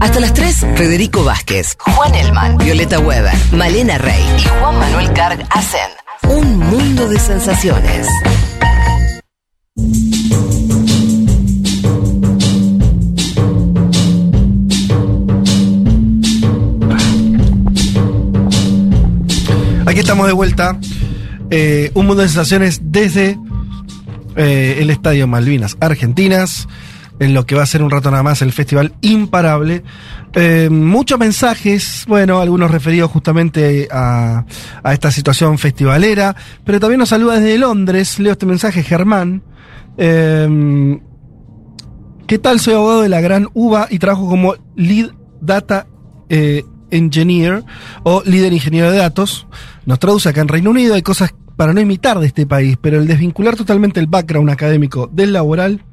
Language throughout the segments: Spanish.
Hasta las 3, Federico Vázquez, Juan Elman, Violeta Weber, Malena Rey y Juan Manuel Carg hacen un mundo de sensaciones. Aquí estamos de vuelta. Eh, un mundo de sensaciones desde eh, el Estadio Malvinas Argentinas, en lo que va a ser un rato nada más el Festival Imparable. Eh, muchos mensajes, bueno, algunos referidos justamente a, esta situación festivalera, pero también nos saluda desde Londres. Leo este mensaje, Germán. Eh, ¿Qué tal? Soy abogado de la Gran UBA y trabajo como Lead Data eh, Engineer o líder ingeniero de datos. Nos traduce acá en Reino Unido. Hay cosas para no imitar de este país, pero el desvincular totalmente el background académico del laboral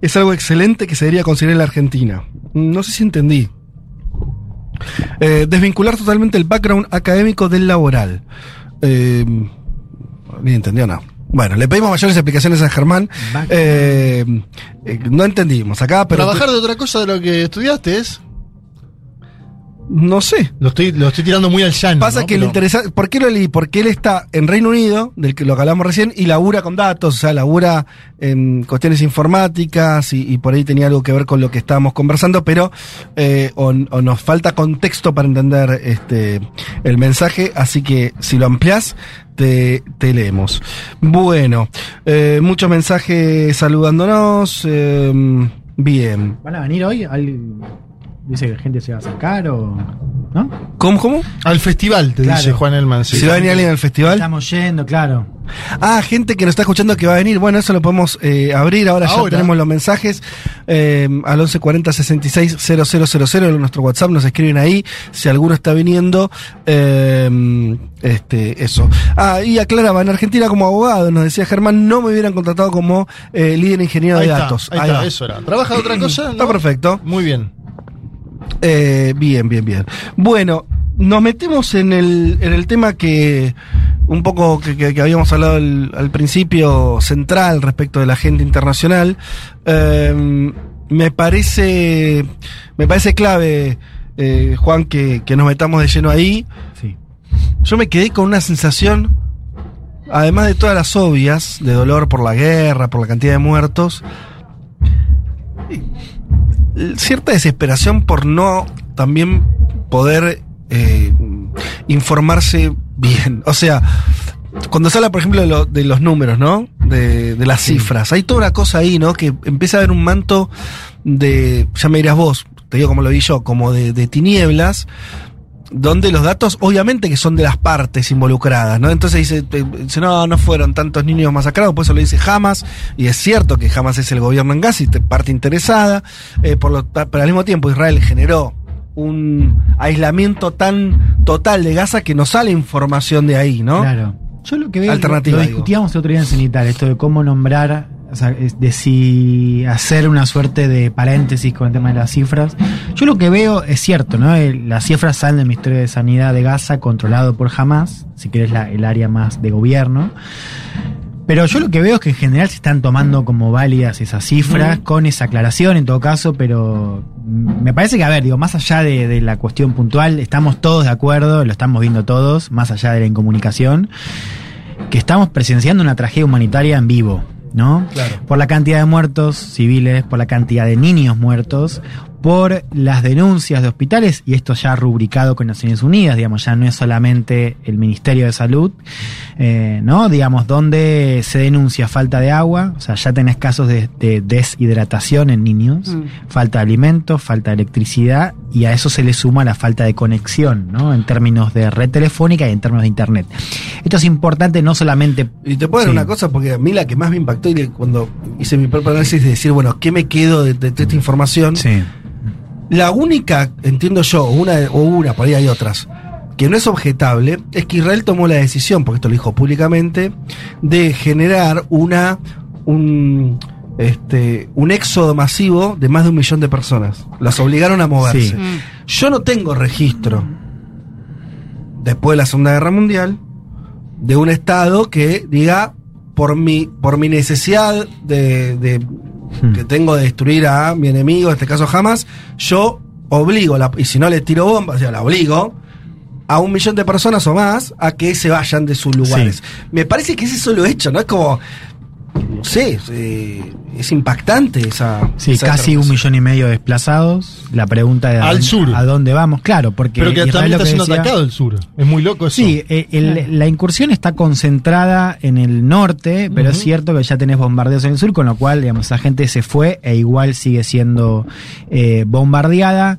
es algo excelente que se debería conseguir en la Argentina. No sé si entendí. Eh, desvincular totalmente el background académico del laboral. Eh, ni entendió, no. Bueno, le pedimos mayores explicaciones a Germán. Eh, eh, no entendimos acá, pero. Trabajar de otra cosa de lo que estudiaste es. No sé. Lo estoy, lo estoy tirando muy al llano. Pasa ¿no? que Pero- lo interesante. ¿Por qué lo leí? Porque él está en Reino Unido, del que lo que hablamos recién, y labura con datos, o sea, labura en cuestiones informáticas y, y por ahí tenía algo que ver con lo que estábamos conversando, pero eh, o, o nos falta contexto para entender este el mensaje, así que si lo ampliás, te, te leemos. Bueno, eh, muchos mensajes saludándonos. eh, bien. ¿Van a venir hoy? ¿Al- Dice que la gente se va a acercar o. ¿No? ¿Cómo, cómo? Al festival, te Claro. dice Juan Elman. sí. Si va a venir alguien al festival. Estamos yendo, claro. Ah, gente que nos está escuchando que va a venir. Bueno, eso lo podemos eh, abrir. Ahora, ya tenemos los mensajes eh, al 1140 66 000 en nuestro WhatsApp. Nos escriben ahí si alguno está viniendo. eh, este, eso. Ah, y aclaraba, en Argentina como abogado, nos decía Germán, no me hubieran contratado como eh, líder ingeniero Ahí de está, datos. ahí Ahí está, va. eso era. ¿Trabaja otra cosa? Está perfecto. Muy bien. Eh, bien, bien, bien. Bueno, nos metemos en el, en el tema que un poco que, que- que habíamos hablado al, al principio central respecto de la agenda internacional. Eh, me parece me parece clave, eh, Juan, que, que nos metamos de lleno ahí. Sí. Yo me quedé con una sensación, además de todas las obvias, de dolor por la guerra, por la cantidad de muertos, cierta desesperación por no también poder eh, informarse bien. O sea, cuando se habla, por ejemplo, de, lo- de los números, ¿no? De, de las cifras. Hay toda una cosa ahí, ¿no? Que empieza a haber un manto de, ya me dirás vos, te digo como lo vi yo, como de, de tinieblas, donde los datos, obviamente que son de las partes involucradas, ¿no? Entonces dice, dice, no, no fueron tantos niños masacrados, por eso lo dice Hamas, y es cierto que Hamas es el gobierno en Gaza y te- parte interesada, eh, por lo, pero al mismo tiempo Israel generó un aislamiento tan total de Gaza que no sale información de ahí, ¿no? Claro. Yo lo que veo, Alternativa, lo discutíamos el otro día en Cenital, esto de cómo nombrar, o sea, es de si hacer una suerte de paréntesis con el tema de las cifras. Yo lo que veo es cierto, ¿no? Las cifras salen del Ministerio de Sanidad de Gaza, controlado por Hamas, si querés la, el área más de gobierno. Pero yo lo que veo es que en general se están tomando como válidas esas cifras, con esa aclaración en todo caso, pero me parece que, a ver, digo, más allá de, de la cuestión puntual, estamos todos de acuerdo, lo estamos viendo todos, más allá de la incomunicación, que estamos presenciando una tragedia humanitaria en vivo, ¿no? Claro. Por la cantidad de muertos civiles, por la cantidad de niños muertos, por las denuncias de hospitales, y esto ya rubricado con Naciones Unidas, digamos, ya no es solamente el Ministerio de Salud, eh, ¿no? Digamos, donde se denuncia falta de agua, o sea, ya tenés casos de, de deshidratación en niños, falta de alimentos, falta de electricidad, y a eso se le suma la falta de conexión, ¿no? En términos de red telefónica y en términos de internet. Esto es importante no solamente Y te puedo dar Sí. una cosa, porque a mí la que más me impactó y cuando hice mi propio análisis de decir, bueno, ¿qué me quedo de, de- de esta información? Sí. La única, entiendo yo, una o una, por ahí hay otras, que no es objetable, es que Israel tomó la decisión, porque esto lo dijo públicamente, de generar una un este un éxodo masivo de más de un millón de personas. Las obligaron a moverse. Sí. Yo no tengo registro después de la Segunda Guerra Mundial de un estado que diga por mi por mi necesidad de, de, Hmm. que tengo de destruir a mi enemigo, en este caso jamás, yo obligo, la- y si no le tiro bombas, o sea, la obligo a un millón de personas o más a que se vayan de sus lugares. Me parece que ese es solo hecho, ¿no? Es como, sé, eh, es impactante esa... Sí, esa casi un millón y medio de desplazados. La pregunta de a Al dónde- sur. a dónde vamos, claro, porque Pero que Israel también está que siendo decía- atacado el sur. Es muy loco eso. Sí, eh, el- la incursión está concentrada en el norte, pero es cierto que ya tenés bombardeos en el sur, con lo cual, digamos, esa gente se fue e igual sigue siendo eh, bombardeada.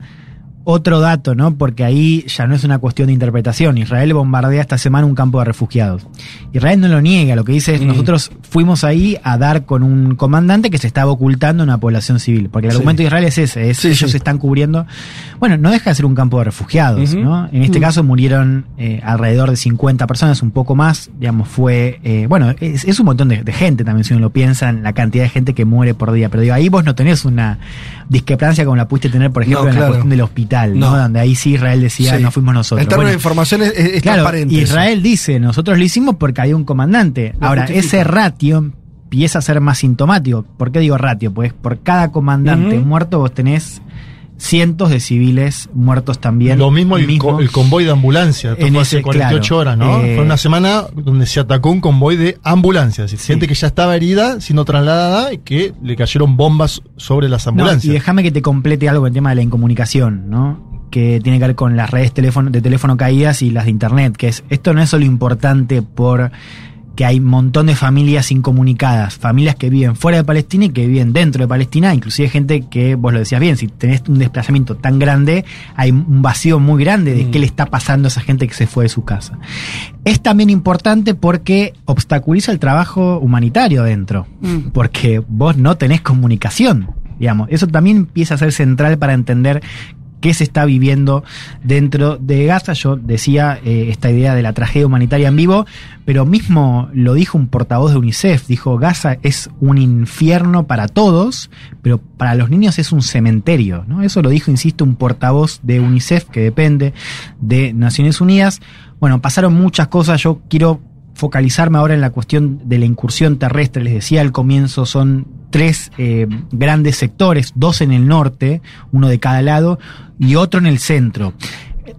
Otro dato, ¿no? Porque ahí ya no es una cuestión de interpretación. Israel bombardea esta semana un campo de refugiados. Israel no lo niega, lo que dice es, Mm. nosotros fuimos ahí a dar con un comandante que se estaba ocultando en una población civil. Porque el Sí. argumento de Israel es ese, es Sí, ellos sí. están cubriendo. Bueno, no deja de ser un campo de refugiados. ¿no? En este Mm. caso murieron eh, alrededor de 50 personas, un poco más, digamos, fue, eh, bueno, es, es un montón de, de gente también, si uno lo piensa, en la cantidad de gente que muere por día, pero digo, ahí vos no tenés una discrepancia como la pudiste tener, por ejemplo, No, en la cuestión del hospital, ¿no? No. Donde ahí sí Israel decía, Sí. no fuimos nosotros. En términos Bueno, de información es, Claro, transparente. eso. Israel dice, nosotros lo hicimos porque había un comandante. Lo Ahora, justifica. ese ratio empieza a ser más sintomático. ¿Por qué digo ratio? Pues por cada comandante muerto vos tenés cientos de civiles muertos también. Lo mismo el, co- el convoy de ambulancia. Esto En fue ese, hace 48 claro, horas, ¿no? eh, fue una semana donde se atacó un convoy de ambulancias. Es decir, Sí. Gente que ya estaba herida, siendo trasladada y que le cayeron bombas sobre las No, ambulancias. y déjame que te complete algo con el tema de la incomunicación, ¿no? Que tiene que ver con las redes teléfono, de teléfono caídas y las de internet, que es, esto no es solo importante por que hay un montón de familias incomunicadas, familias que viven fuera de Palestina y que viven dentro de Palestina, inclusive gente que, vos lo decías bien, si tenés un desplazamiento tan grande, hay un vacío muy grande de Mm. qué le está pasando a esa gente que se fue de su casa. Es también importante porque obstaculiza el trabajo humanitario dentro, Mm. porque vos no tenés comunicación, digamos. Eso también empieza a ser central para entender qué se está viviendo dentro de Gaza. Yo decía eh, esta idea de la tragedia humanitaria en vivo, pero mismo lo dijo un portavoz de UNICEF, dijo Gaza es un infierno para todos, pero para los niños es un cementerio, ¿no? Eso lo dijo, insisto, un portavoz de UNICEF que depende de Naciones Unidas. Bueno, pasaron muchas cosas, yo quiero focalizarme ahora en la cuestión de la incursión terrestre. Les decía al comienzo, son tres eh, grandes sectores, dos en el norte, uno de cada lado, y otro en el centro.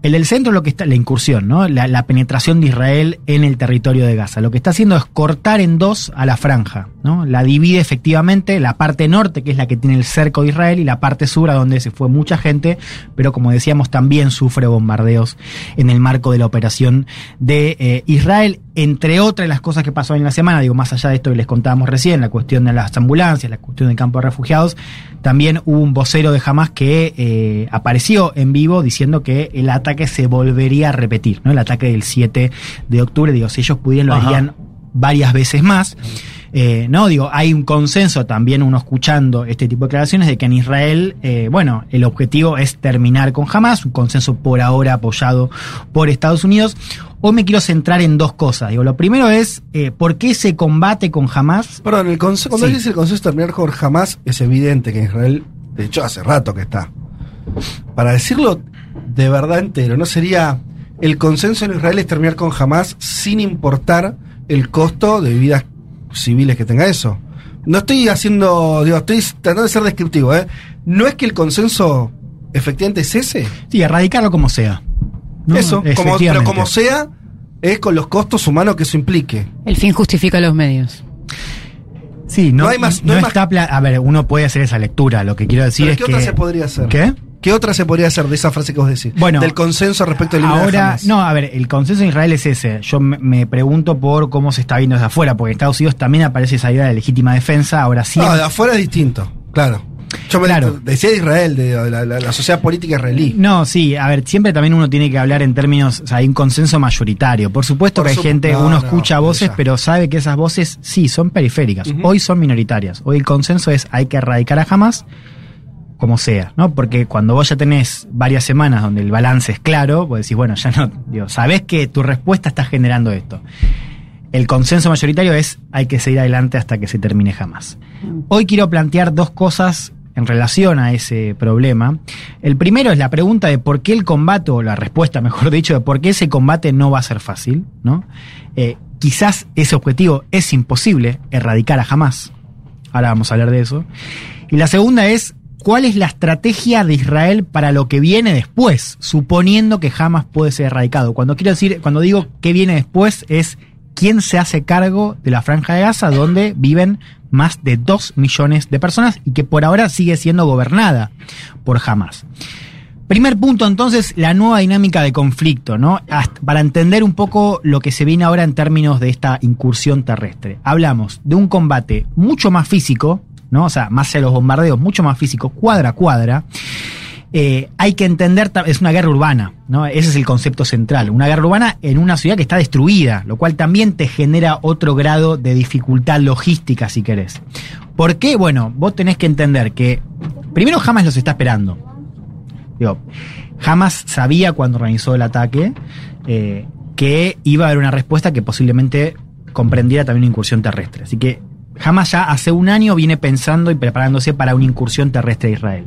El del centro lo que está, la incursión, ¿no? La, la penetración de Israel en el territorio de Gaza. Lo que está haciendo es cortar en dos a la franja, ¿no? La divide efectivamente la parte norte, que es la que tiene el cerco de Israel, y la parte sur, a donde se fue mucha gente, pero como decíamos, también sufre bombardeos en el marco de la operación de eh, Israel. Entre otras las cosas que pasó en la semana, digo, más allá de esto que les contábamos recién, la cuestión de las ambulancias, la cuestión del campo de refugiados, también hubo un vocero de Hamas que eh, apareció en vivo diciendo que el ataque se volvería a repetir, ¿no? El ataque del 7 de octubre, digo, si ellos pudieran lo Ajá. harían varias veces más. Eh, no, digo, hay un consenso también, uno escuchando este tipo de declaraciones, de que en Israel, eh, bueno, el objetivo es terminar con Hamas, un consenso por ahora apoyado por Estados Unidos. Hoy me quiero centrar en dos cosas. Digo, lo primero es, eh, ¿por qué se combate con Hamas? Perdón, el cuando Sí. dice el consenso de terminar con jamás, es evidente que Israel, de hecho, hace rato que está. Para decirlo de verdad entero, ¿no sería el consenso en Israel es terminar con jamás sin importar el costo de vidas civiles que tenga eso? No estoy haciendo, digo, estoy tratando de ser descriptivo, ¿eh? No es que el consenso efectivamente es ese. Sí, erradicarlo como sea. ¿No? eso, como, pero como sea, es con los costos humanos que eso implique. El fin justifica los medios. Sí, no, No hay más- no no hay más- está pla- A ver, uno puede hacer esa lectura. Lo que quiero decir Pero es ¿Qué que. otra se podría hacer? ¿Qué? ¿Qué otra se podría hacer de esa frase que vos decís? Bueno, del consenso respecto al de Ahora, Hamas. no, a ver, el consenso en Israel es ese. Yo me, me pregunto por cómo se está viendo desde afuera, porque en Estados Unidos también aparece esa idea de legítima defensa. Ahora sí. No, de afuera es distinto, claro. Yo me Claro. decía de Israel, de, la, la- la sociedad política israelí. No, sí, a ver, siempre también uno tiene que hablar en términos, o sea, hay un consenso mayoritario. Por supuesto Por que hay gente, no, uno no, escucha voces, ya. pero sabe que esas voces sí son periféricas. Hoy son minoritarias. Hoy el consenso es hay que erradicar a Hamas como sea, ¿no? Porque cuando vos ya tenés varias semanas donde el balance es claro, vos decís, bueno, ya no, digo, sabés que tu respuesta está generando esto. El consenso mayoritario es hay que seguir adelante hasta que se termine jamás. Hoy quiero plantear dos cosas en relación a ese problema. El primero es la pregunta de por qué el combate, o la respuesta, mejor dicho, de por qué ese combate no va a ser fácil, ¿no? Eh, quizás ese objetivo es imposible, erradicar a jamás. Ahora vamos a hablar de eso. Y la segunda es, ¿cuál es la estrategia de Israel para lo que viene después? Suponiendo que jamás puede ser erradicado. Cuando quiero decir, cuando digo qué viene después, es quién se hace cargo de la franja de Gaza, donde viven más de 2 millones de personas y que por ahora sigue siendo gobernada por Hamas. Primer punto, entonces, la nueva dinámica de conflicto, ¿no? Para entender un poco lo que se viene ahora en términos de esta incursión terrestre. Hablamos de un combate mucho más físico, ¿no? O sea, más de los bombardeos, mucho más físico, cuadra a cuadra. Eh, hay que entender, es una guerra urbana, ¿no? Ese es el concepto central. Una guerra urbana en una ciudad que está destruida, lo cual también te genera otro grado de dificultad logística, si querés. ¿Por qué? Bueno, vos tenés que entender que primero Hamas los está esperando. Digo, Hamas sabía cuando organizó el ataque eh, que iba a haber una respuesta que posiblemente comprendiera también una incursión terrestre. Así que Hamas ya hace un año viene pensando y preparándose para una incursión terrestre a Israel.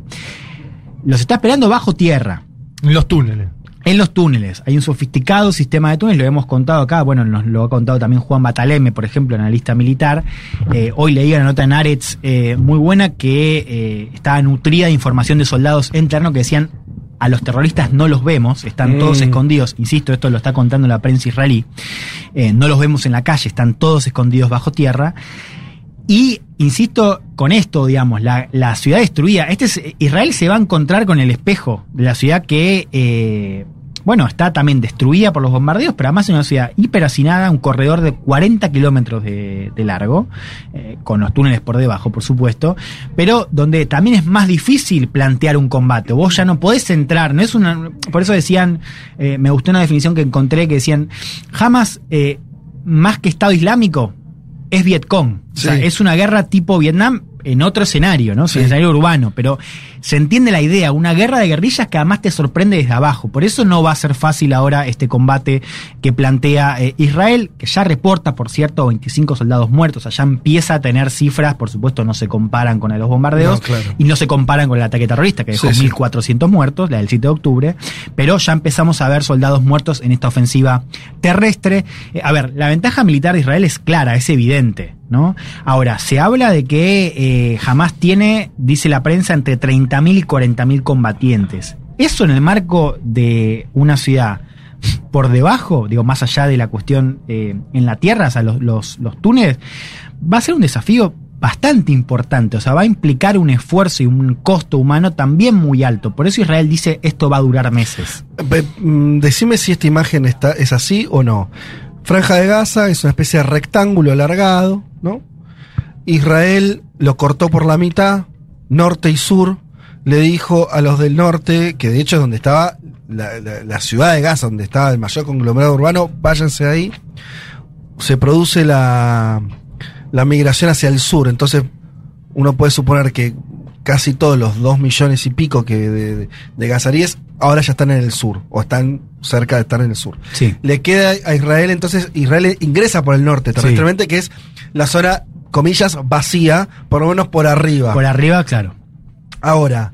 Los está esperando bajo tierra. En los túneles. En los túneles. Hay un sofisticado sistema de túneles, lo hemos contado acá, bueno, nos lo ha contado también Juan Bataleme, por ejemplo, analista militar. Eh, hoy leí una nota en Aretz eh, muy buena que eh, estaba nutrida de información de soldados en terreno que decían a los terroristas no los vemos, están Mm. todos escondidos, insisto, esto lo está contando la prensa israelí, eh, no los vemos en la calle, están todos escondidos bajo tierra. Y, insisto, con esto, digamos, la, la ciudad destruida, este es, Israel se va a encontrar con el espejo de la ciudad que, eh, bueno, está también destruida por los bombardeos, pero además es una ciudad hiperhacinada, un corredor de 40 kilómetros de, largo, eh, con los túneles por debajo, por supuesto, pero donde también es más difícil plantear un combate. Vos ya no podés entrar, no es una. Por eso decían, eh, me gustó una definición que encontré que decían, jamás, más que Estado Islámico, es Vietcong. O sea, es una guerra tipo Vietnam en otro escenario, ¿no? Sí. En escenario urbano, pero se entiende la idea, una guerra de guerrillas que además te sorprende desde abajo. Por eso no va a ser fácil ahora este combate que plantea eh, Israel, que ya reporta, por cierto, 25 soldados muertos, allá empieza a tener cifras, por supuesto no se comparan con los bombardeos No, claro. y no se comparan con el ataque terrorista, que dejó Sí, sí. 1.400 muertos, la del 7 de octubre, pero ya empezamos a ver soldados muertos en esta ofensiva terrestre. Eh, a ver, la ventaja militar de Israel es clara, es evidente, ¿no? Ahora, se habla de que eh, Hamas tiene, dice la prensa, entre 30.000 y 40.000 combatientes. Eso en el marco de una ciudad por debajo, digo, más allá de la cuestión eh, en la tierra, o sea, los, los, los túneles, va a ser un desafío bastante importante, o sea, va a implicar un esfuerzo y un costo humano también muy alto. Por eso Israel dice esto va a durar meses. Mm, Decime si esta imagen está, es así o no. Franja de Gaza es una especie de rectángulo alargado, ¿no? Israel lo cortó por la mitad, norte y sur. Le dijo a los del norte, que de hecho es donde estaba la, la- la ciudad de Gaza, donde estaba el mayor conglomerado urbano, váyanse ahí. Se produce la, la migración hacia el sur. Entonces, uno puede suponer que casi todos los dos millones y pico que de, de, de gazaríes ahora ya están en el sur, o están cerca de estar en el sur. Sí. Le queda a Israel, entonces Israel ingresa por el norte terrestremente, que es la zona, comillas, vacía, por lo menos por arriba. Por arriba, claro. Ahora,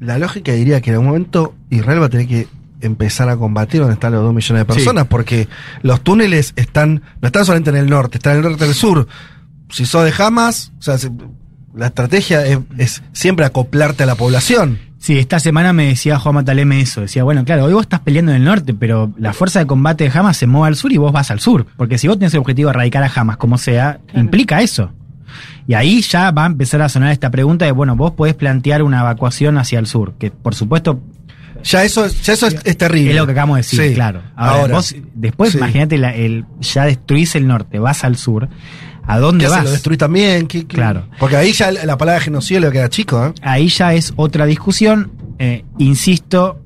la lógica diría que en algún momento Israel va a tener que empezar a combatir donde están los dos millones de personas, porque los túneles están, no están solamente en el norte, están en el norte y en el sur. Si sos de Hamas, o sea, se- la estrategia es, es siempre acoplarte a la población. Sí, esta semana me decía Juan Mataleme eso. Decía, bueno, claro, hoy vos estás peleando en el norte, pero la fuerza de combate de Hamas se mueve al sur y vos vas al sur. Porque si vos tenés el objetivo de erradicar a Hamas como sea, implica eso. Y ahí ya va a empezar a sonar esta pregunta de, bueno, vos podés plantear una evacuación hacia el sur, que por supuesto Ya eso, es- ya eso es, es terrible. es lo que acabamos de decir, Sí. claro. Ahora, Ahora, vos después sí. imagínate, la- el, ya destruís el norte, vas al sur, ¿a dónde vas? lo destruís también. ¿Qué- qué? Claro. Porque ahí ya la la palabra genocidio le queda chico, ¿eh? ahí ya es otra discusión. Eh, insisto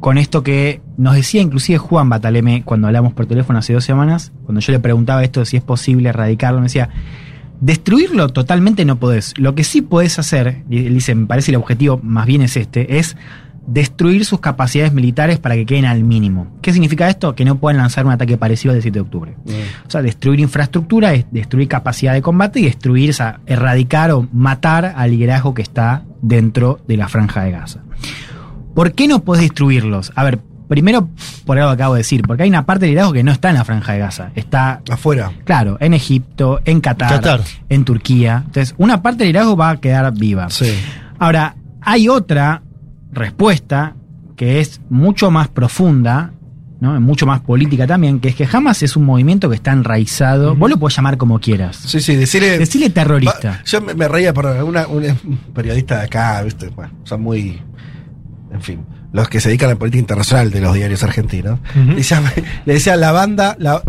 con esto que nos decía inclusive Juan Bataleme cuando hablamos por teléfono hace dos semanas, cuando yo le preguntaba esto de si es posible erradicarlo, me decía, destruirlo totalmente no podés. Lo que sí podés hacer, él dice, me parece el objetivo más bien es este, es destruir sus capacidades militares para que queden al mínimo. ¿Qué significa esto? Que no puedan lanzar un ataque parecido al del 7 de octubre. O sea, destruir infraestructura, es destruir capacidad de combate y destruir, o sea, erradicar o matar al liderazgo que está dentro de la franja de Gaza. ¿Por qué no podés destruirlos? A ver, Primero, por algo que acabo de decir, porque hay una parte del liderazgo que no está en la franja de Gaza. Está, Afuera. claro, en Egipto, en Qatar, Qatar. en Turquía. Entonces, una parte del liderazgo va a quedar viva. Sí. Ahora, hay otra respuesta que es mucho más profunda, ¿no? mucho más política también, que es que Hamas es un movimiento que está enraizado. Vos lo podés llamar como quieras. Sí, sí, decirle. Decirle terrorista. Va- Yo me, me reía por una, una- un periodista de acá, ¿viste? Bueno, son muy. En fin, los que se dedican a la política internacional de los diarios argentinos. Y llama- le decía la banda. La,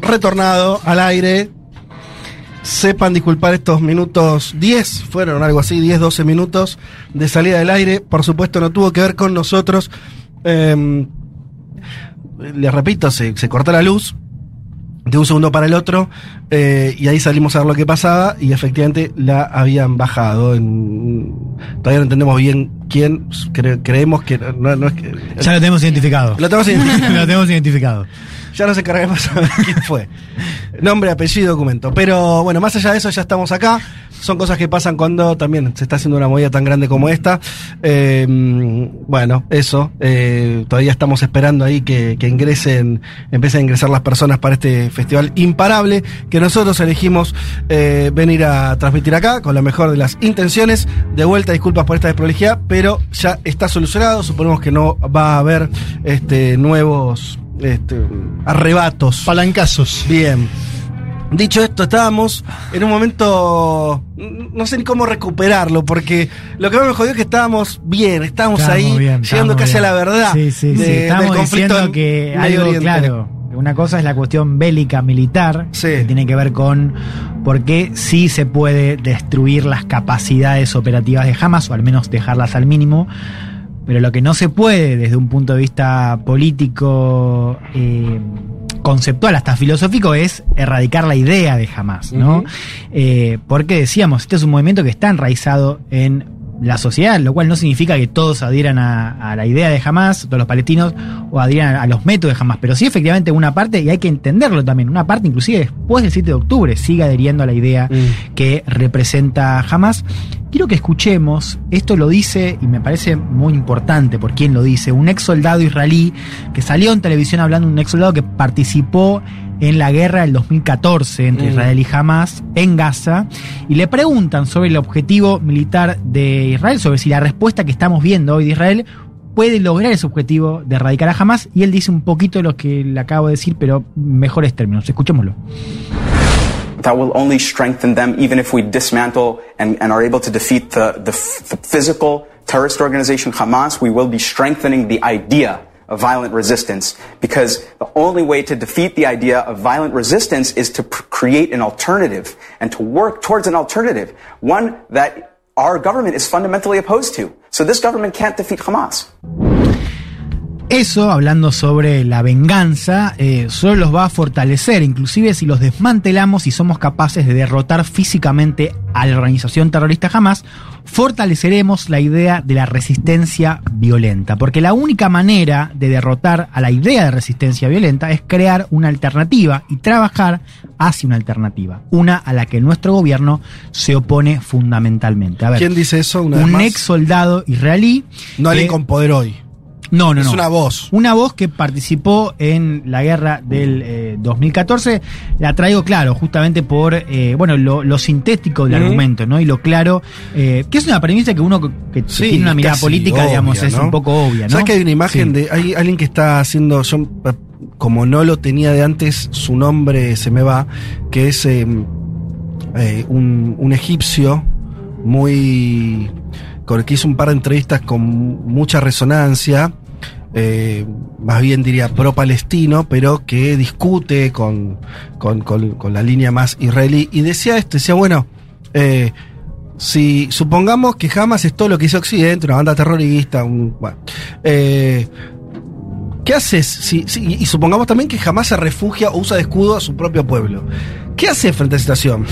retornado al aire. Sepan disculpar estos minutos 10, fueron algo así, 10, 12 minutos de salida del aire. Por supuesto, no tuvo que ver con nosotros. Eh, les repito, se, se cortó la luz de un segundo para el otro eh, y ahí salimos a ver lo que pasaba y efectivamente la habían bajado. En, todavía no entendemos bien quién, cre- creemos que no, no es que... Ya lo tenemos identificado. Lo tenemos identificado. lo tenemos identificado. Ya nos encargaremos de saber quién fue. Nombre, apellido, documento. Pero bueno, más allá de eso, ya estamos acá. Son cosas que pasan cuando también se está haciendo una movida tan grande como esta. Eh, bueno, eso. eh, todavía estamos esperando ahí que, que ingresen, empiecen a ingresar las personas para este festival imparable que nosotros elegimos eh, venir a transmitir acá con la mejor de las intenciones. De vuelta, disculpas por esta desprolijidad, pero ya está solucionado. Suponemos que no va a haber este, nuevos este, arrebatos. Palancazos. Bien. Dicho esto, estábamos en un momento. No sé ni cómo recuperarlo, porque lo que más me jodió es que estábamos bien, estábamos, ahí, bien, llegando casi bien. a la verdad. Sí, sí, de- sí. del Estamos conflicto diciendo en que algo, Oriente. claro, una cosa es la cuestión bélica militar, Sí. que tiene que ver con por qué sí se puede destruir las capacidades operativas de Hamas, o al menos dejarlas al mínimo. Pero lo que no se puede desde un punto de vista político, eh, conceptual, hasta filosófico, es erradicar la idea de Hamas, ¿no? Eh, porque decíamos, este es un movimiento que está enraizado en la sociedad, lo cual no significa que todos adhieran a, a la idea de Hamas, todos los palestinos, o adhieran a, los métodos de Hamas, pero sí efectivamente una parte, y hay que entenderlo también, una parte inclusive después del 7 de octubre sigue adheriendo a la idea Mm. que representa Hamas. Quiero que escuchemos, esto lo dice, y me parece muy importante por quién lo dice, un ex soldado israelí que salió en televisión hablando, un ex soldado que participó en la guerra del 2014 entre Mm. Israel y Hamas en Gaza, y le preguntan sobre el objetivo militar de Israel, sobre si la respuesta que estamos viendo hoy de Israel puede lograr ese objetivo de erradicar a Hamas, y él dice un poquito lo que le acabo de decir, pero mejores términos. Escuchémoslo. that will only strengthen them even if we dismantle and, and are able to defeat the, the, the physical terrorist organization Hamas, we will be strengthening the idea of violent resistance because the only way to defeat the idea of violent resistance is to pr- create an alternative and to work towards an alternative, one that our government is fundamentally opposed to. So this government can't defeat Hamas. Eso, hablando sobre la venganza, eh, solo los va a fortalecer, inclusive si los desmantelamos y somos capaces de derrotar físicamente a la organización terrorista jamás, fortaleceremos la idea de la resistencia violenta, porque la única manera de derrotar a la idea de resistencia violenta es crear una alternativa y trabajar hacia una alternativa, una a la que nuestro gobierno se opone fundamentalmente. A ver, ¿Quién dice eso? Una vez un más? ex soldado israelí. No alguien con poder hoy. No, no, es no. una voz. Una voz que participó en la guerra del eh, 2014. La traigo claro, justamente por eh, bueno lo, lo sintético del argumento, ¿no? Y lo claro, eh, que es una premisa que uno que, que Sí, tiene una mirada política, obvia, digamos, es un poco obvia, ¿no? ¿Sabes que hay una imagen Sí. de. Hay alguien que está haciendo. Yo, eh, como no lo tenía de antes, su nombre se me va. Que es eh, eh, un, un egipcio muy. Con el que hizo un par de entrevistas con mucha resonancia. eh, más bien diría pro-palestino, pero que discute con, con, con- la línea más israelí. Y decía esto: decía, bueno. eh, si supongamos que Hamas es todo lo que hizo Occidente, una banda terrorista, un, eh, ¿qué haces? Si, y supongamos también que jamás se refugia o usa de escudo a su propio pueblo. ¿Qué hace frente a esa situación?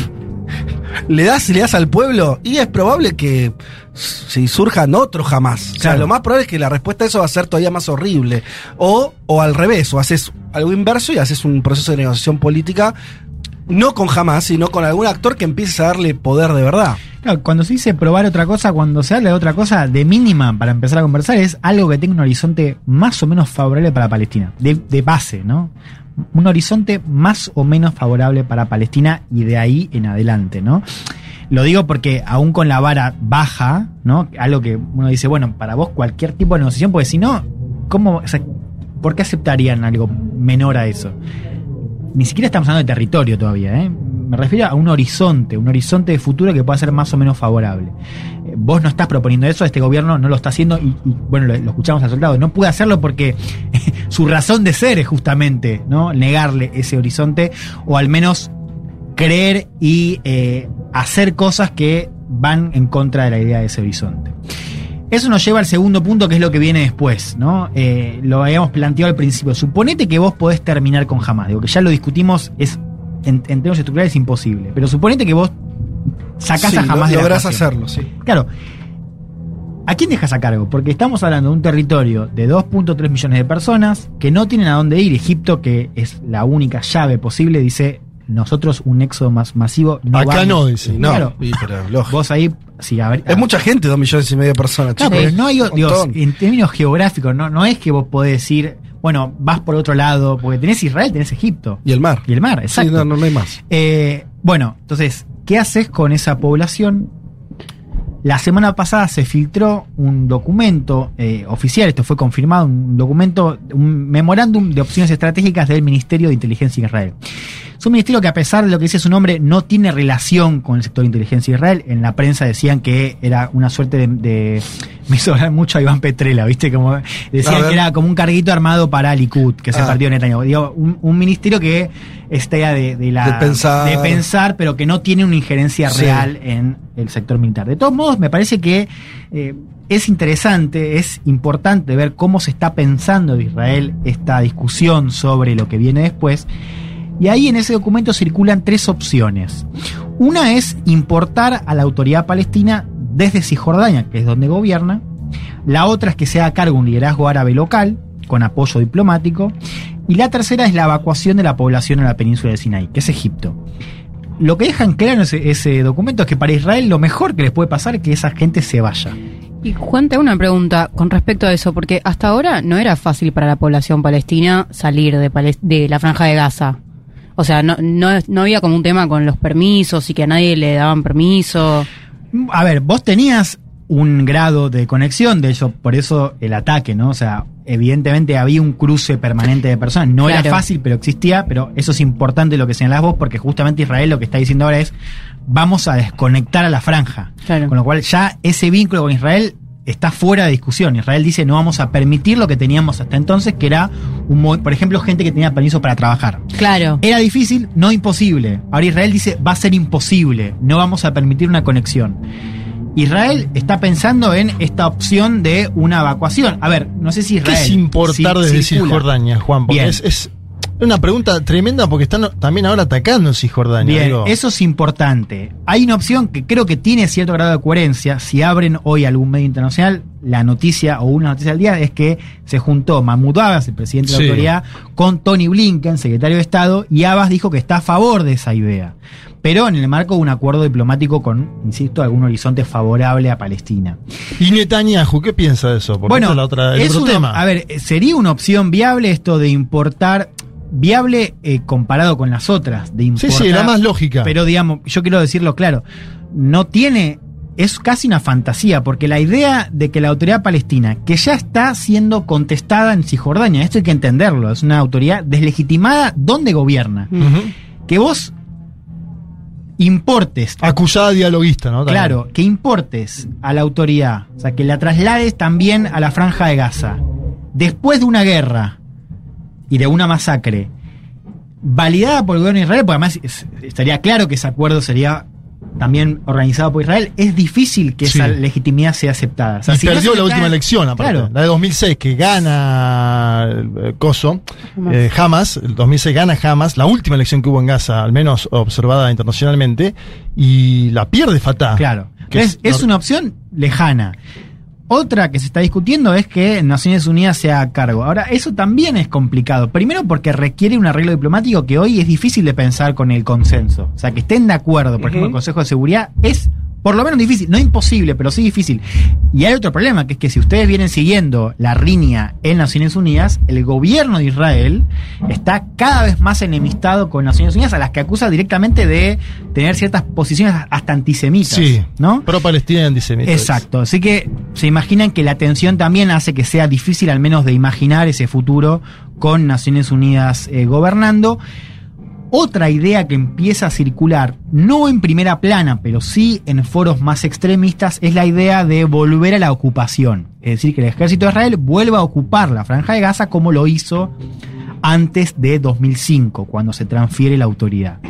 ¿Le das, le das al pueblo? Y es probable que si surjan otros jamás. O sea, lo más probable es que la respuesta a eso va a ser todavía más horrible. O, o al revés, o haces algo inverso y haces un proceso de negociación política no con jamás, sino con algún actor que empiece a darle poder de verdad. Claro, cuando se dice probar otra cosa, cuando se habla de otra cosa, de mínima para empezar a conversar, es algo que tenga un horizonte más o menos favorable para Palestina. De, de base, ¿no? Un horizonte más o menos favorable para Palestina y de ahí en adelante, ¿no? Lo digo porque aún con la vara baja, ¿no? Algo que uno dice, bueno, para vos cualquier tipo de negociación, porque si no, ¿cómo, ¿por qué aceptarían algo menor a eso? Ni siquiera estamos hablando de territorio todavía, ¿eh? Me refiero a un horizonte, un horizonte de futuro que pueda ser más o menos favorable. Vos no estás proponiendo eso, este gobierno no lo está haciendo y, bueno, lo, lo escuchamos al soldado, no puede hacerlo porque su razón de ser es justamente, ¿no? Negarle ese horizonte o al menos creer y eh, hacer cosas que van en contra de la idea de ese horizonte. Eso nos lleva al segundo punto, que es lo que viene después, ¿no? Eh, lo habíamos planteado al principio. Suponete que vos podés terminar con Hamas. Digo que ya lo discutimos, es en, en términos estructurales imposible. Pero suponete que vos sacás Sí, a Hamas de la hacerlo, sí. Claro. ¿A quién dejas a cargo? Porque estamos hablando de un territorio de 2.3 millones de personas que no tienen a dónde ir. Egipto, que es la única llave posible, dice nosotros un éxodo más masivo. No Acá vamos". no, dice. No, Claro. pero. Vos ahí, sí, a ver, Es mucha gente, dos millones y medio de personas. Claro, chicos. pero no hay, digo, en términos geográficos, no, no es que vos podés decir, bueno, vas por otro lado, porque tenés Israel, tenés Egipto. Y el mar. Y el mar, Sí, exacto. no, no, no hay más. Eh, bueno, entonces, ¿qué haces con esa población? La semana pasada se filtró un documento eh, oficial, esto fue confirmado, un documento, un memorándum de opciones estratégicas del Ministerio de Inteligencia de Israel. Es un ministerio que a pesar de lo que dice su nombre, no tiene relación con el sector de inteligencia de Israel. En la prensa decían que era una suerte de... de- me hizo hablar mucho a Iván Petrela, ¿viste? Como decían que era como un carguito armado para Likud, que se Ah. partió Netanyahu. Digo, un, un ministerio que está de, de la De pensar. de pensar, pero que no tiene una injerencia Sí. real en el sector militar. De todos modos, me parece que eh, es interesante, es importante ver cómo se está pensando de Israel esta discusión sobre lo que viene después. Y ahí en ese documento circulan tres opciones. Una es importar a la autoridad palestina desde Cisjordania, que es donde gobierna. La otra es que se haga cargo un liderazgo árabe local, con apoyo diplomático. Y la tercera es la evacuación de la población en la península de Sinaí, que es Egipto. Lo que dejan claro en ese, ese documento es que para Israel lo mejor que les puede pasar es que esa gente se vaya. Y Juan, te hago una pregunta con respecto a eso, porque hasta ahora no era fácil para la población palestina salir de la franja de Gaza. O sea, no, no, no había como un tema con los permisos y que a nadie le daban permiso. A ver, vos tenías un grado de conexión, de hecho, por eso el ataque, ¿no? O sea, evidentemente había un cruce permanente de personas. No era fácil, pero existía, pero eso es importante lo que señalás vos, porque justamente Israel lo que está diciendo ahora es, vamos a desconectar a la franja. Claro. Con lo cual ya ese vínculo con Israel está fuera de discusión. Israel dice, no vamos a permitir lo que teníamos hasta entonces, que era, un, por ejemplo, gente que tenía permiso para trabajar. Claro. Era difícil, no imposible. Ahora Israel dice, va a ser imposible, no vamos a permitir una conexión. Israel está pensando en esta opción de una evacuación. A ver, no sé si ¿Qué Israel... es importar si- desde circula. Cisjordania, Juan? Porque Bien. es, es una pregunta tremenda porque están también ahora atacando Cisjordania. Bien, digo. eso es importante. Hay una opción que creo que tiene cierto grado de coherencia. Si abren hoy algún medio internacional, la noticia o una noticia del día es que se juntó Mahmoud Abbas, el presidente de la Sí. autoridad, con Tony Blinken, secretario de Estado, y Abbas dijo que está a favor de esa idea. Pero en el marco de un acuerdo diplomático con, insisto, algún horizonte favorable a Palestina. ¿Y Netanyahu qué piensa de eso? Porque bueno, es la otra, el es otro una- tema. a ver, sería una opción viable esto de importar, viable eh, comparado con las otras, de sí, importar. sí, la más lógica. Pero digamos, yo quiero decirlo claro, no tiene, es casi una fantasía, porque la idea de que la autoridad palestina, que ya está siendo contestada en Cisjordania, esto hay que entenderlo, es una autoridad deslegitimada donde gobierna, que vos importes Acusada dialoguista, ¿no? También. Claro, que importes a la autoridad, o sea, que la traslades también a la franja de Gaza, después de una guerra y de una masacre, validada por el gobierno de Israel, porque además es- estaría claro que ese acuerdo sería también organizado por Israel, es difícil que Sí. esa legitimidad sea aceptada. O sea, y si no perdió la última cae- elección, aparte. Claro. La de 2006, que gana eh, Coso, Hamas. eh, Hamas, el 2006 gana Hamas, la última elección que hubo en Gaza, al menos observada internacionalmente, y la pierde Fatah. Claro. Que es, es una opción lejana. Otra que se está discutiendo es que Naciones Unidas sea a cargo. Ahora, eso también es complicado. Primero porque requiere un arreglo diplomático que hoy es difícil de pensar con el consenso. O sea, que estén de acuerdo, por ejemplo, el Consejo de Seguridad es por lo menos difícil, no imposible, pero sí difícil. Y hay otro problema, que es que si ustedes vienen siguiendo la línea en Naciones Unidas, el gobierno de Israel está cada vez más enemistado con Naciones Unidas, a las que acusa directamente de tener ciertas posiciones hasta antisemitas. Sí, ¿no? Pro Palestina y antisemita. Exacto. Así que se imaginan que la tensión también hace que sea difícil al menos de imaginar ese futuro con Naciones Unidas eh, gobernando. Otra idea que empieza a circular, no en primera plana, pero sí en foros más extremistas, es la idea de volver a la ocupación. Es decir, que el ejército de Israel vuelva a ocupar la franja de Gaza como lo hizo antes de 2005, cuando se transfiere la autoridad.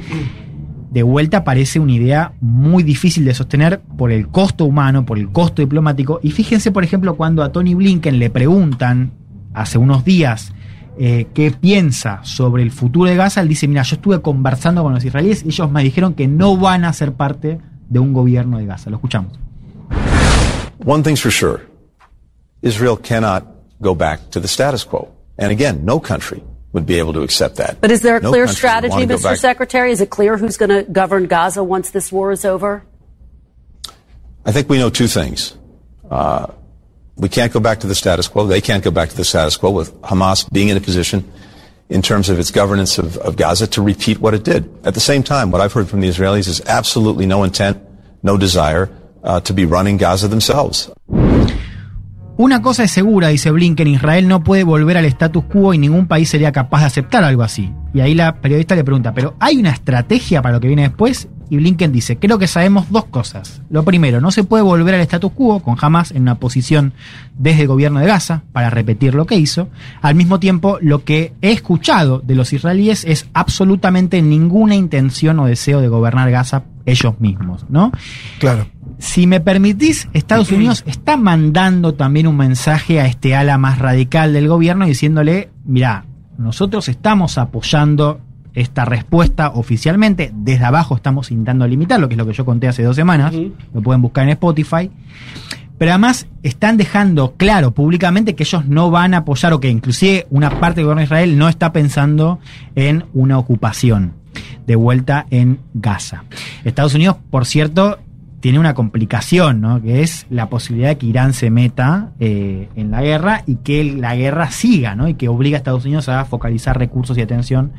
De vuelta parece una idea muy difícil de sostener por el costo humano, por el costo diplomático. Y fíjense, por ejemplo, cuando a Tony Blinken le preguntan hace unos días eh, qué piensa sobre el futuro de Gaza, él dice, mira, yo estuve conversando con los israelíes y ellos me dijeron que no van a ser parte de un gobierno de Gaza. Lo escuchamos. One thing's for sure. Israel cannot go back to the status quo. And again, no country would be able to accept that. But is there a No clear strategy, Mr. back- Secretary? Is it clear who's going to govern Gaza once this war is over? I think we know two things. Uh, we can't go back to the status quo. They can't go back to the status quo with Hamas being in a position in terms of its governance of, of Gaza to repeat what it did. At the same time, what I've heard from the Israelis is absolutely no intent, no desire uh, to be running Gaza themselves. Una cosa es segura, dice Blinken, Israel no puede volver al status quo y ningún país sería capaz de aceptar algo así. Y ahí la periodista le pregunta, ¿pero hay una estrategia para lo que viene después? Y Blinken dice, creo que sabemos dos cosas. Lo primero, no se puede volver al status quo con Hamas en una posición desde el gobierno de Gaza para repetir lo que hizo. Al mismo tiempo, lo que he escuchado de los israelíes es absolutamente ninguna intención o deseo de gobernar Gaza ellos mismos, ¿no? Claro. Si me permitís, Estados Unidos está mandando también un mensaje a este ala más radical del gobierno diciéndole, mira, nosotros estamos apoyando esta respuesta oficialmente, desde abajo estamos intentando limitarlo, que es lo que yo conté hace dos semanas, lo pueden buscar en Spotify, pero además están dejando claro públicamente que ellos no van a apoyar o que inclusive una parte del gobierno de Israel no está pensando en una ocupación de vuelta en Gaza. Estados Unidos, por cierto, tiene una complicación, ¿no? Que es la posibilidad de que Irán se meta eh, en la guerra y que la guerra siga, ¿no? Y que obliga a Estados Unidos a focalizar recursos y atención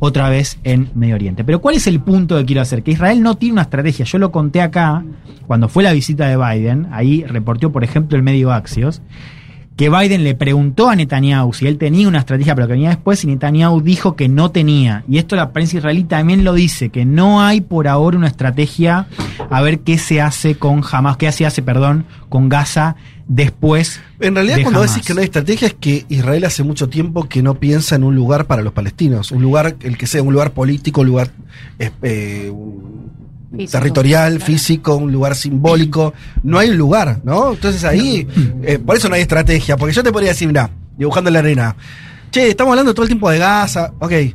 otra vez en Medio Oriente. Pero ¿cuál es el punto que quiero hacer? Que Israel no tiene una estrategia. Yo lo conté acá cuando fue la visita de Biden. Ahí reportó, por ejemplo, el medio Axios que Biden le preguntó a Netanyahu si él tenía una estrategia para lo que venía después y Netanyahu dijo que no tenía. Y esto la prensa israelí también lo dice, que no hay por ahora una estrategia a ver qué se hace con Hamas, qué se hace, perdón, con Gaza después. En realidad, de cuando Hamas. decís que no hay estrategia, es que Israel hace mucho tiempo que no piensa en un lugar para los palestinos. Un lugar, el que sea, un lugar político, un lugar eh, eh, Físico, territorial, claro. físico, un lugar simbólico. No hay un lugar, ¿no? Entonces ahí, eh, por eso no hay estrategia. Porque yo te podría decir, mira, dibujando en la arena, che, estamos hablando todo el tiempo de Gaza. Ok, eh,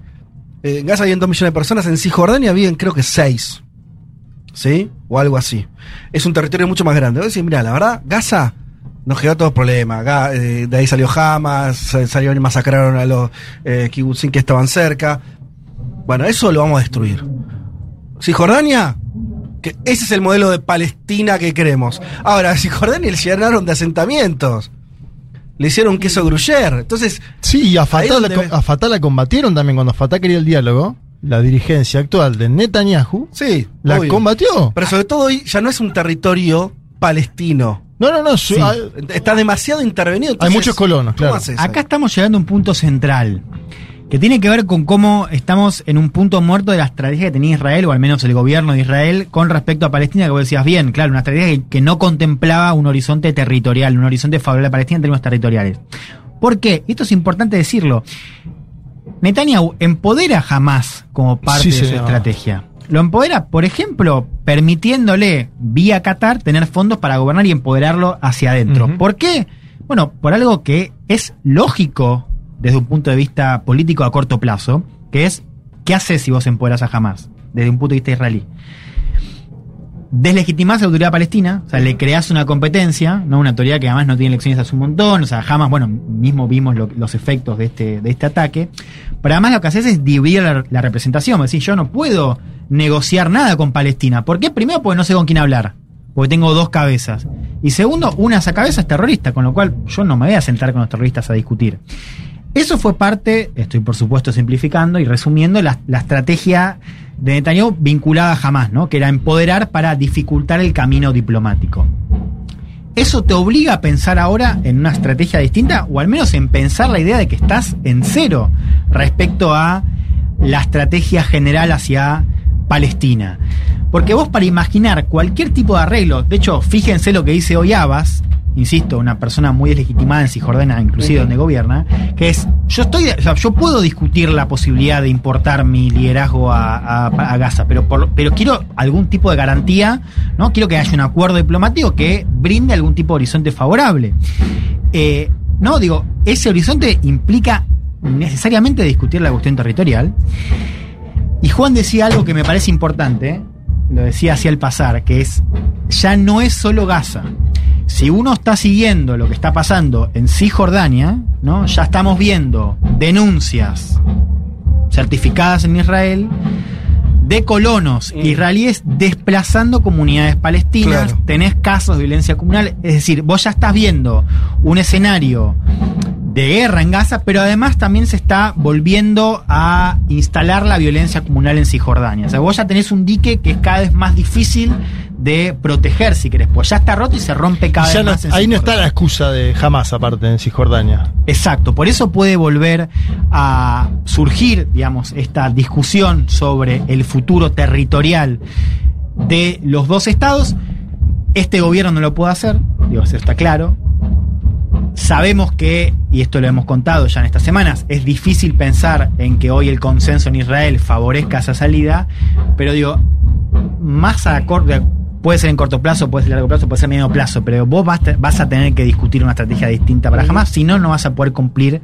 en Gaza viven dos millones de personas, en Cisjordania viven creo que seis. ¿Sí? O algo así. Es un territorio mucho más grande. Voy a decir, mira, la verdad, Gaza nos generó todos problemas. Ga- eh, de ahí salió Hamas, sa- salieron y masacraron a los eh, que estaban cerca. Bueno, eso lo vamos a destruir. Cisjordania, que ese es el modelo de Palestina que queremos. Ahora, a Cisjordania le llenaron de asentamientos. Le hicieron queso gruyere. Entonces, Sí, y a Fatah, la, a Fatah la combatieron también cuando Fatah quería el diálogo. La dirigencia actual de Netanyahu sí. la obvio. combatió. Pero sobre todo hoy ya no es un territorio palestino. No, no, no. su- Sí, hay, está demasiado intervenido. entonces, muchos colonos, ¿cómo claro. haces Acá estamos llegando a un punto central, que tiene que ver con cómo estamos en un punto muerto de la estrategia que tenía Israel, o al menos el gobierno de Israel, con respecto a Palestina, que vos decías bien, claro, una estrategia que, que no contemplaba un horizonte territorial, un horizonte favorable a Palestina en términos territoriales. ¿Por qué? Esto es importante decirlo. Netanyahu empodera jamás como parte Sí, de su señor. estrategia. Lo empodera, por ejemplo, permitiéndole vía Qatar tener fondos para gobernar y empoderarlo hacia adentro. ¿Por qué? Bueno, por algo que es lógico desde un punto de vista político a corto plazo, que es ¿qué haces si vos empoderas a Hamas? Desde un punto de vista israelí. deslegitimás a la autoridad palestina, o sea, le creás una competencia, ¿no? Una autoridad que además no tiene elecciones hace un montón, o sea, jamás, bueno, mismo vimos lo- los efectos de este, de este ataque. Pero además lo que haces es dividir la, la representación, es decir, yo no puedo negociar nada con Palestina. ¿Por qué? Primero, porque no sé con quién hablar, porque tengo dos cabezas. Y segundo, una de esas cabezas es terrorista, con lo cual yo no me voy a sentar con los terroristas a discutir. Eso fue parte, estoy por supuesto simplificando y resumiendo, la, estrategia de Netanyahu vinculada a Hamas, ¿no? que era empoderar para dificultar el camino diplomático. ¿Eso te obliga a pensar ahora en una estrategia distinta o al menos en pensar la idea de que estás en cero respecto a la estrategia general hacia Palestina? Porque vos para imaginar cualquier tipo de arreglo, de hecho, fíjense lo que dice hoy Abbas, insisto, una persona muy deslegitimada en Cisjordania, inclusive donde gobierna, que es, yo estoy, o sea, yo puedo discutir la posibilidad de importar mi liderazgo a, a- a Gaza, pero, por- pero quiero algún tipo de garantía, ¿no? Quiero que haya un acuerdo diplomático que brinde algún tipo de horizonte favorable. Eh, no, digo, ese horizonte implica necesariamente discutir la cuestión territorial. Y Juan decía algo que me parece importante, lo decía hacia el pasar, que es, ya no es solo Gaza. Si uno está siguiendo lo que está pasando en Cisjordania, ¿no? ya estamos viendo denuncias certificadas en Israel de colonos israelíes desplazando comunidades palestinas, Claro. tenés casos de violencia comunal, es decir, vos ya estás viendo un escenario de guerra en Gaza, pero además también se está volviendo a instalar la violencia comunal en Cisjordania. O sea, vos ya tenés un dique que es cada vez más difícil de proteger, si querés, pues ya está roto y se rompe cada vez no- más. en ahí no está la excusa de jamás, aparte, en Cisjordania. Exacto, por eso puede volver a surgir, digamos, esta discusión sobre el futuro territorial de los dos estados. Este gobierno no lo puede hacer, digo, eso está claro. Sabemos que, y esto lo hemos contado ya en estas semanas, es difícil pensar en que hoy el consenso en Israel favorezca esa salida, pero digo, más a corto, puede ser en corto plazo, puede ser a largo plazo, puede ser a medio plazo, pero vos vas, vas a tener que discutir una estrategia distinta para jamás, si no, no vas a poder cumplir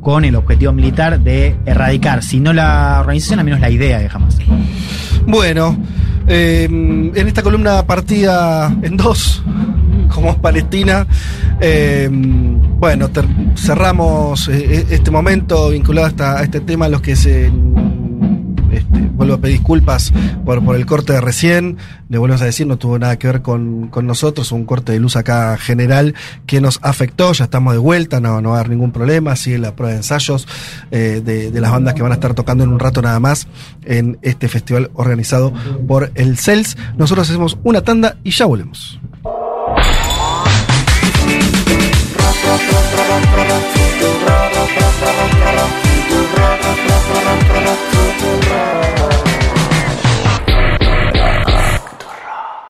con el objetivo militar de erradicar, si no la organización, al menos la idea de jamás. Bueno, eh, en esta columna partida en dos, como es Palestina, eh, bueno, cerramos eh, este momento vinculado a, esta- a este tema, los que se... Este, vuelvo a pedir disculpas por, por el corte de recién. Le volvemos a decir, no tuvo nada que ver con, con nosotros. Un corte de luz acá general que nos afectó. Ya estamos de vuelta, no, no va a haber ningún problema. Sigue la prueba de ensayos eh, de, de, las bandas que van a estar tocando en un rato nada más en este festival organizado por el CELS. Nosotros hacemos una tanda y ya volvemos. Oh.